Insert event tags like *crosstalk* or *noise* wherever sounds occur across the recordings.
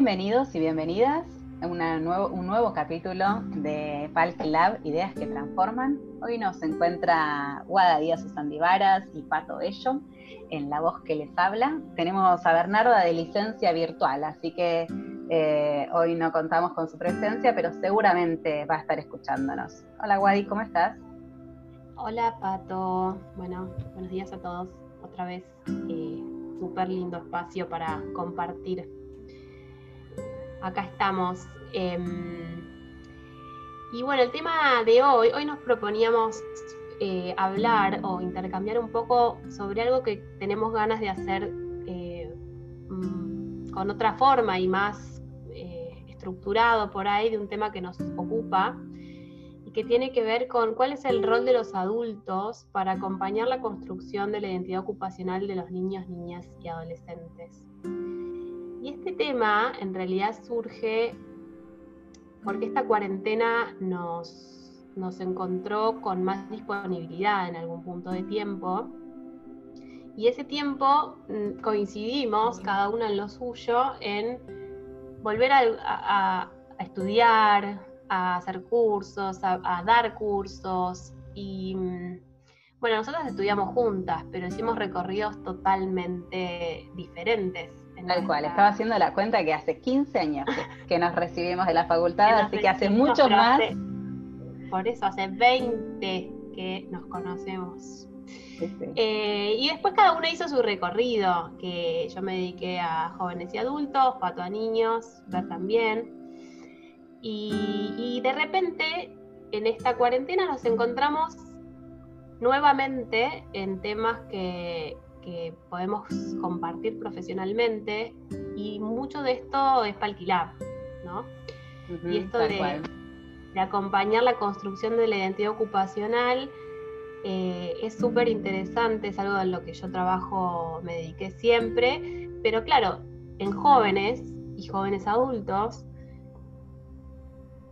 Bienvenidos y bienvenidas a un nuevo capítulo de Palk Lab, Ideas que Transforman. Hoy nos encuentra Guada Díaz Usandivaras y Pato Bello en la voz que les habla. Tenemos a Bernarda de licencia virtual, así que eh, hoy no contamos con su presencia, pero seguramente va a estar escuchándonos. Hola Guadi, ¿cómo estás? Hola Pato, bueno, buenos días a todos otra vez. Eh, Súper lindo espacio para compartir acá estamos. Em, y bueno, el tema de hoy, hoy nos proponíamos eh, hablar o intercambiar un poco sobre algo que tenemos ganas de hacer eh, mm, con otra forma y más eh, estructurado por ahí de un tema que nos ocupa y que tiene que ver con cuál es el rol de los adultos para acompañar la construcción de la identidad ocupacional de los niños, niñas y adolescentes. Y este tema en realidad surge porque esta cuarentena nos, nos encontró con más disponibilidad en algún punto de tiempo. Y ese tiempo mm, coincidimos, cada uno en lo suyo, en volver a, estudiar, a hacer cursos, a, dar cursos. Y mm, bueno, nosotros estudiamos juntas, pero hicimos recorridos totalmente diferentes Tal cual, estaba haciendo la cuenta que hace 15 años que, nos recibimos de la facultad, así que hace mucho más. por eso, hace 20 que nos conocemos. Eh, y después cada uno hizo su recorrido, que yo me dediqué a jóvenes y adultos, Pato a niños, Ver también. Y, y de repente, en esta cuarentena nos encontramos nuevamente en temas que, podemos compartir profesionalmente y mucho de esto es para alquilar, ¿no? y esto de, acompañar la construcción de la identidad ocupacional eh, es súper interesante, es algo en lo que yo trabajo, me dediqué siempre, pero claro, en jóvenes y jóvenes adultos,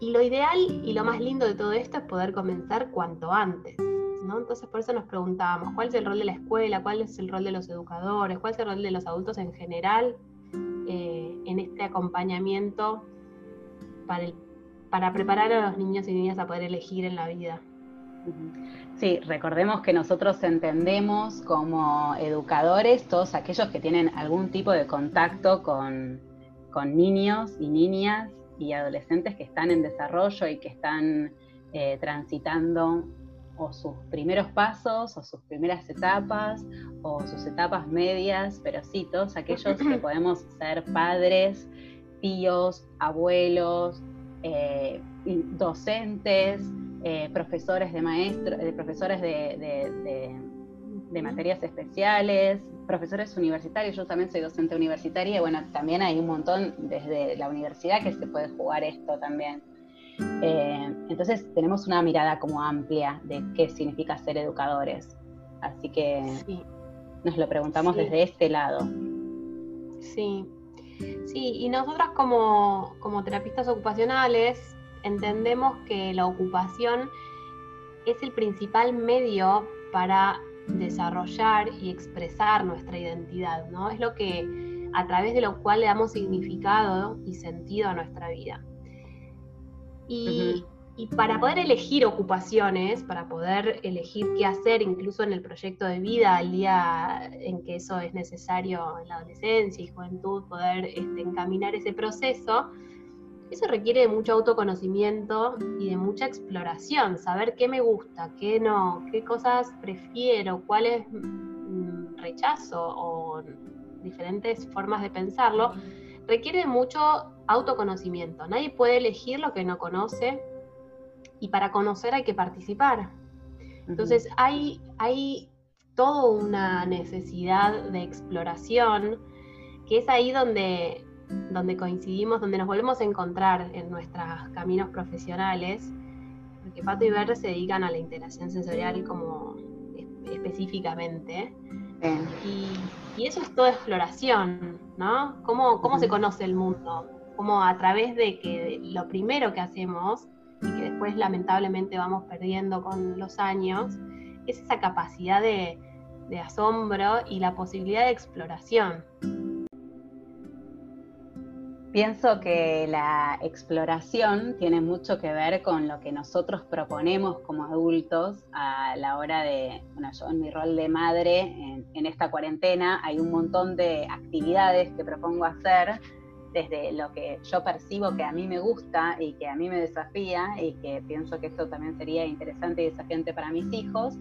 y lo ideal y lo más lindo de todo esto es poder comenzar cuanto antes. Entonces por eso nos preguntábamos, ¿cuál es el rol de la escuela? ¿Cuál es el rol de los educadores? ¿Cuál es el rol de los adultos en general eh, en este acompañamiento para, para preparar a los niños y niñas a poder elegir en la vida? Sí, recordemos que nosotros entendemos como educadores todos aquellos que tienen algún tipo de contacto con, niños y niñas y adolescentes que están en desarrollo y que están eh, transitando o sus primeros pasos, o sus primeras etapas, o sus etapas medias, pero sí, todos aquellos que *clears throat* podemos ser padres, tíos, abuelos, eh, docentes, eh, profesores de maestros, de profesores de, materias especiales, profesores universitarios, yo también soy docente universitaria, y bueno, también hay un montón desde la universidad que se puede jugar esto también. Eh, entonces tenemos una mirada como amplia de qué significa ser educadores. Así que nos lo preguntamos desde este lado. Sí, sí, y nosotras como, como terapistas ocupacionales entendemos que la ocupación es el principal medio para desarrollar y expresar nuestra identidad, ¿no? Es lo que a través de lo cual le damos significado y sentido a nuestra vida. Y, para poder elegir ocupaciones, para poder elegir qué hacer incluso en el proyecto de vida, al día en que eso es necesario en la adolescencia y juventud, poder este, encaminar ese proceso, eso requiere de mucho autoconocimiento y de mucha exploración, saber qué me gusta, qué no, qué cosas prefiero, cuáles mm, rechazo o diferentes formas de pensarlo requiere mucho autoconocimiento. Nadie puede elegir lo que no conoce y para conocer hay que participar. Entonces hay, hay toda una necesidad de exploración que es ahí donde, donde coincidimos, donde nos volvemos a encontrar en nuestros caminos profesionales, porque Pato y Verde se dedican a la integración sensorial como específicamente. Y, eso es toda exploración, ¿no? ¿Cómo, cómo se conoce el mundo? Cómo a través de que lo primero que hacemos, y que después lamentablemente vamos perdiendo con los años, es esa capacidad de asombro y la posibilidad de exploración. Pienso que la exploración tiene mucho que ver con lo que nosotros proponemos como adultos a la hora de, bueno, yo en mi rol de madre en, esta cuarentena hay un montón de actividades que propongo hacer desde lo que yo percibo que a mí me gusta y que a mí me desafía y que pienso que esto también sería interesante y desafiante para mis hijos,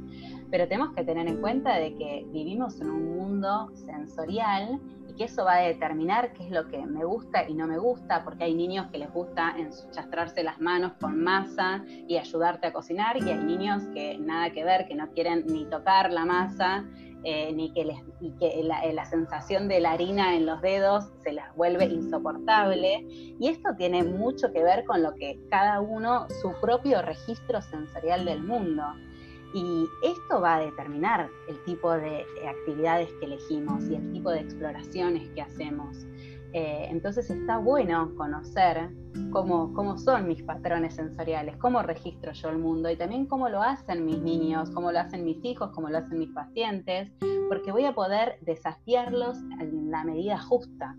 pero tenemos que tener en cuenta de que vivimos en un mundo sensorial que eso va a determinar qué es lo que me gusta y no me gusta, porque hay niños que les gusta enchastrarse las manos con masa y ayudarte a cocinar, y hay niños que nada que ver, que no quieren ni tocar la masa, eh, ni que, les, y que la, la, sensación de la harina en los dedos se les vuelve insoportable. Y esto tiene mucho que ver con lo que cada uno, su propio registro sensorial del mundo. Y esto va a determinar el tipo de actividades que elegimos y el tipo de exploraciones que hacemos. Eh, entonces está bueno conocer cómo, cómo son mis patrones sensoriales, cómo registro yo el mundo y también cómo lo hacen mis niños, cómo lo hacen mis hijos, cómo lo hacen mis pacientes, porque voy a poder desafiarlos en la medida justa.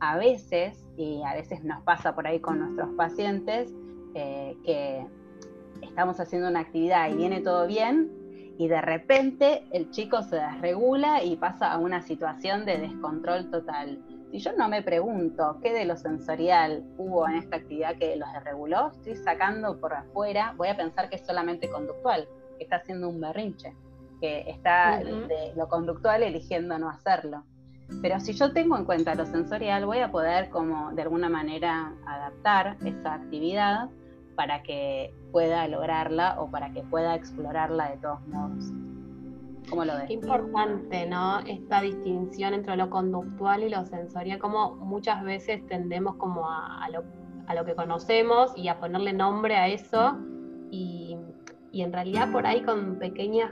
A veces, y a veces nos pasa por ahí con nuestros pacientes, eh, que estamos haciendo una actividad y viene todo bien, y de repente el chico se desregula y pasa a una situación de descontrol total. Si yo no me pregunto qué de lo sensorial hubo en esta actividad que los desreguló, estoy sacando por afuera, voy a pensar que es solamente conductual, que está haciendo un berrinche, que está de lo conductual eligiendo no hacerlo. Pero si yo tengo en cuenta lo sensorial, voy a poder como de alguna manera adaptar esa actividad para que pueda lograrla o para que pueda explorarla de todos modos. ¿Cómo lo ves? Qué importante, ¿no? Esta distinción entre lo conductual y lo sensorial, como muchas veces tendemos como a, lo, que conocemos y a ponerle nombre a eso y, y en realidad por ahí con pequeñas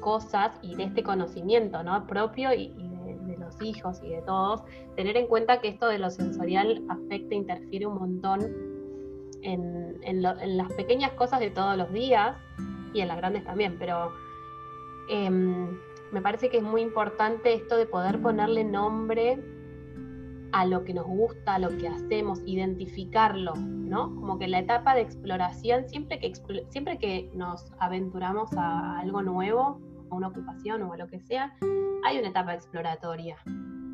cosas y de este conocimiento, ¿no? Propio y, de, de, los hijos y de todos, tener en cuenta que esto de lo sensorial afecta, interfiere un montón en, las pequeñas cosas de todos los días y en las grandes también, pero em, me parece que es muy importante esto de poder ponerle nombre a lo que nos gusta, a lo que hacemos, identificarlo, ¿no? Como que la etapa de exploración, siempre que, siempre que nos aventuramos a algo nuevo, a una ocupación o a lo que sea, hay una etapa exploratoria.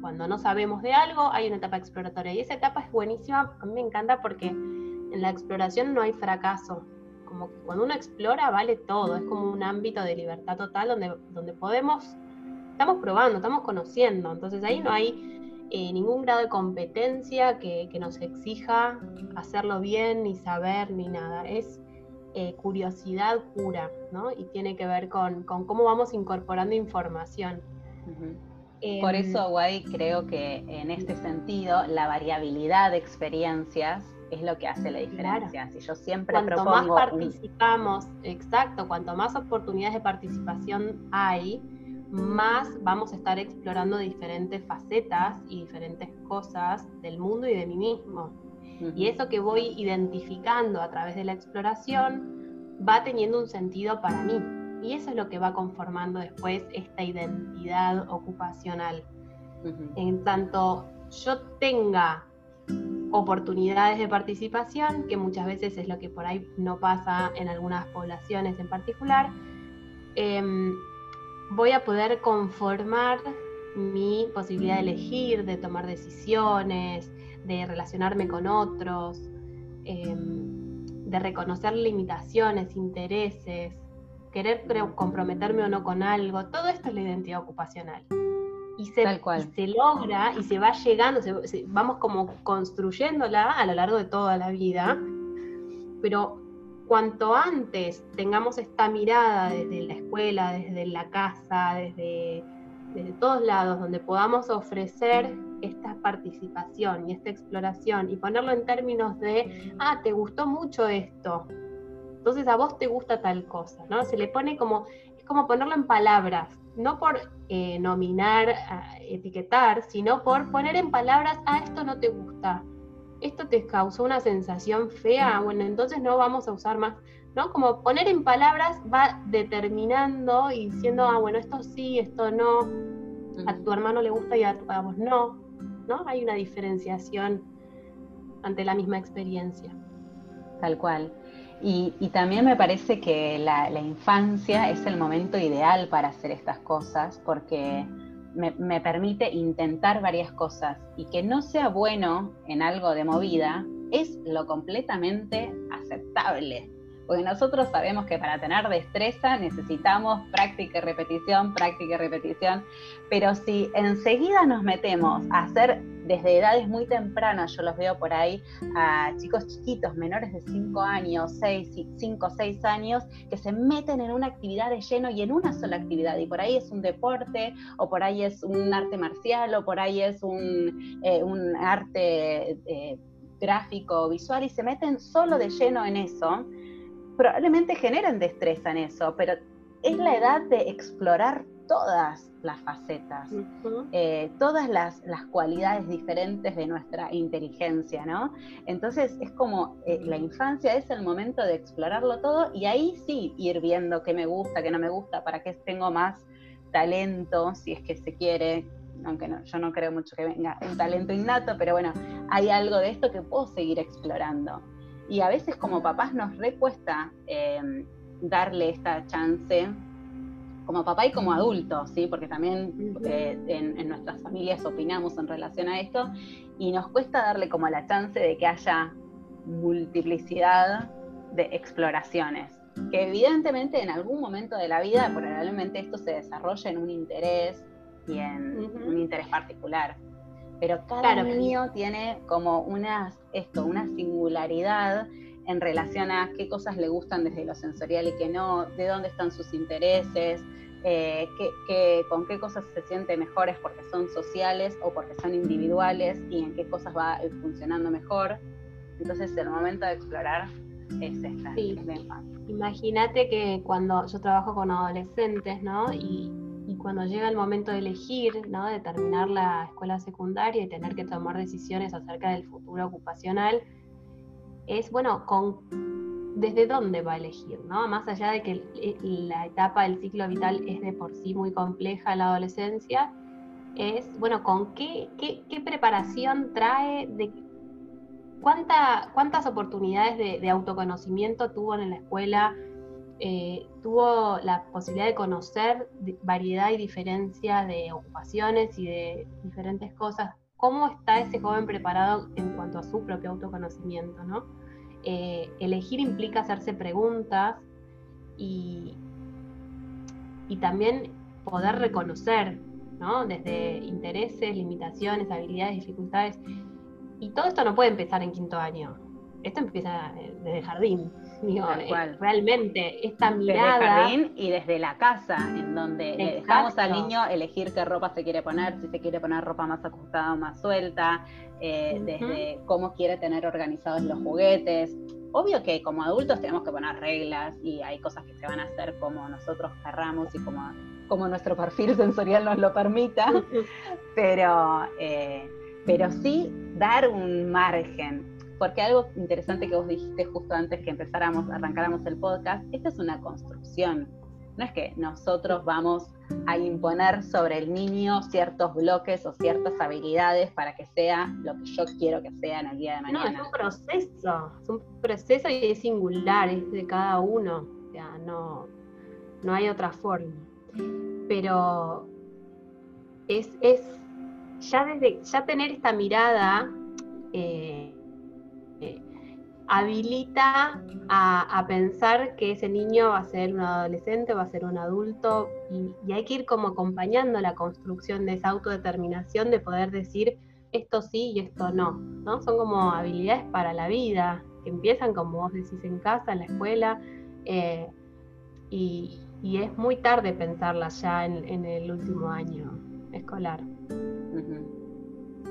Cuando no sabemos de algo, hay una etapa exploratoria. Y esa etapa es buenísima, a mí me encanta porque en la exploración no hay fracaso. Como que cuando uno explora vale todo, es como un ámbito de libertad total donde, donde podemos, estamos probando, estamos conociendo, entonces ahí no hay eh, ningún grado de competencia que, nos exija hacerlo bien, ni saber, ni nada. Es eh, curiosidad pura, ¿no? Y tiene que ver con, cómo vamos incorporando información. Por em, eso, Guay, creo que en este sentido, la variabilidad de experiencias es lo que hace la diferencia. Si yo siempre cuanto más participamos, exacto, cuanto más oportunidades de participación hay, más vamos a estar explorando diferentes facetas y diferentes cosas del mundo y de mí mismo. Y eso que voy identificando a través de la exploración va teniendo un sentido para mí. Y eso es lo que va conformando después esta identidad ocupacional. En tanto yo tenga oportunidades de participación, que muchas veces es lo que por ahí no pasa en algunas poblaciones en particular, em, voy a poder conformar mi posibilidad de elegir, de tomar decisiones, de relacionarme con otros, em, de reconocer limitaciones, intereses, querer comprometerme o no con algo, todo esto es la identidad ocupacional y se, se logra y se va llegando, vamos como construyéndola a lo largo de toda la vida, pero cuanto antes tengamos esta mirada desde la escuela, desde la casa, desde, desde todos lados, donde podamos ofrecer esta participación y esta exploración y ponerlo en términos de, ah, te gustó mucho esto, entonces a vos te gusta tal cosa, ¿no? Se le pone como, como ponerlo en palabras, no por eh, nominar, etiquetar, sino por poner en palabras, ah, esto no te gusta, esto te causó una sensación fea, bueno, entonces no vamos a usar más, ¿no? Como poner en palabras va determinando y diciendo, ah, bueno, esto sí, esto no, a tu hermano le gusta y a, vos no, ¿no? Hay una diferenciación ante la misma experiencia. Tal cual. Y, también me parece que la, infancia es el momento ideal para hacer estas cosas porque me, me, permite intentar varias cosas y que no sea bueno en algo de movida es lo completamente aceptable. Porque nosotros sabemos que para tener destreza necesitamos práctica y repetición, práctica y repetición, pero si enseguida nos metemos a hacer desde edades muy tempranas, yo los veo por ahí a chicos chiquitos, menores de 5 años, 6, 5, 6 años, que se meten en una actividad de lleno y en una sola actividad, y por ahí es un deporte, o por ahí es un arte marcial, o por ahí es un, eh, un arte eh, gráfico, visual, y se meten solo de lleno en eso, probablemente generen destreza en eso, pero es la edad de explorar todas las facetas, eh, todas las, cualidades diferentes de nuestra inteligencia, ¿no? Entonces es como eh, la infancia es el momento de explorarlo todo y ahí sí ir viendo qué me gusta, qué no me gusta, para qué tengo más talento, si es que se quiere, aunque no, yo no creo mucho que venga un talento innato, pero bueno, hay algo de esto que puedo seguir explorando. Y a veces como papás nos recuesta eh, darle esta chance, como papá y como adulto, ¿sí? porque también eh, en, nuestras familias opinamos en relación a esto, y nos cuesta darle como la chance de que haya multiplicidad de exploraciones, que evidentemente en algún momento de la vida probablemente esto se desarrolle en un interés y en un interés particular. Pero cada niño tiene como una, esto, una singularidad en relación a qué cosas le gustan desde lo sensorial y qué no, de dónde están sus intereses, eh, con qué cosas se siente mejores porque son sociales o porque son individuales y en qué cosas va funcionando mejor. Entonces el momento de explorar es esta. Sí. Imagínate que cuando yo trabajo con adolescentes, ¿no? Y y cuando llega el momento de elegir, ¿no? de terminar la escuela secundaria y tener que tomar decisiones acerca del futuro ocupacional, es, bueno, con, desde dónde va a elegir, ¿no? Más allá de que la etapa del ciclo vital es de por sí muy compleja en la adolescencia, es, bueno, con qué, qué, preparación trae, de cuánta, cuántas oportunidades de, de autoconocimiento tuvo en la escuela, eh, tuvo la posibilidad de conocer variedad y diferencia de ocupaciones y de diferentes cosas. ¿Cómo está ese joven preparado en cuanto a su propio autoconocimiento? ¿no? Eh, elegir implica hacerse preguntas y, y también poder reconocer ¿no? desde intereses, limitaciones, habilidades, dificultades. Y todo esto no puede empezar en quinto año. Esto empieza desde el jardín. Eh, realmente esta mirada. Desde y desde la casa, en donde le dejamos al niño elegir qué ropa se quiere poner, si se quiere poner ropa más ajustada o más suelta, eh, desde cómo quiere tener organizados los juguetes. Obvio que como adultos tenemos que poner reglas y hay cosas que se van a hacer como nosotros querramos y como, como nuestro perfil *laughs* sensorial nos lo permita, *laughs* pero, eh, pero sí dar un margen porque algo interesante que vos dijiste justo antes que empezáramos, arrancáramos el podcast, esta es una construcción. No es que nosotros vamos a imponer sobre el niño ciertos bloques o ciertas habilidades para que sea lo que yo quiero que sea en el día de mañana. No, es un proceso, es un proceso y es singular, es de cada uno. O sea, no, no hay otra forma. Pero es, es ya desde ya tener esta mirada eh, habilita a, pensar que ese niño va a ser un adolescente, va a ser un adulto, y, hay que ir como acompañando la construcción de esa autodeterminación de poder decir esto sí y esto no, ¿no? Son como habilidades para la vida, que empiezan, como vos decís, en casa, en la escuela, eh, y, es muy tarde pensarlas ya en, el último año escolar.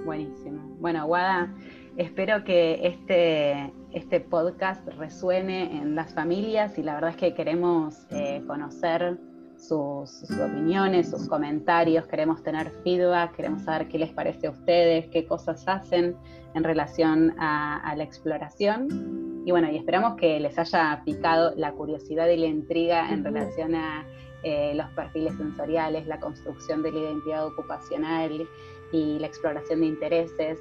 Buenísimo. Bueno, Guada, espero que este, este podcast resuene en las familias y la verdad es que queremos eh, conocer sus, opiniones, sus comentarios, queremos tener feedback, queremos saber qué les parece a ustedes, qué cosas hacen en relación a, la exploración. Y bueno, y esperamos que les haya picado la curiosidad y la intriga en relación a eh, los perfiles sensoriales, la construcción de la identidad ocupacional y la exploración de intereses.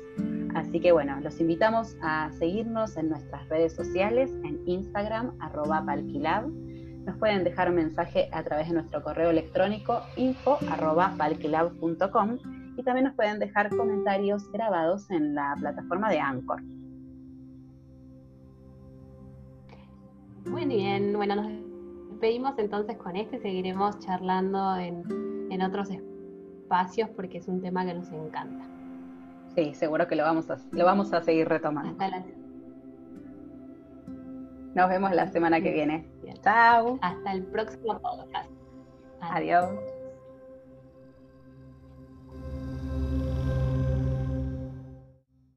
Así que bueno, los invitamos a seguirnos en nuestras redes sociales, en Instagram, arroba palquilab. Nos pueden dejar un mensaje a través de nuestro correo electrónico info arroba palquilab.com y también nos pueden dejar comentarios grabados en la plataforma de Anchor. Muy bien, bueno, nos despedimos entonces con esto y seguiremos charlando en, en otros espacios porque es un tema que nos encanta. Sí, seguro que lo vamos a, lo vamos a seguir retomando. Hasta la... Nos vemos la semana que viene. Chao. Hasta el próximo podcast. Adiós.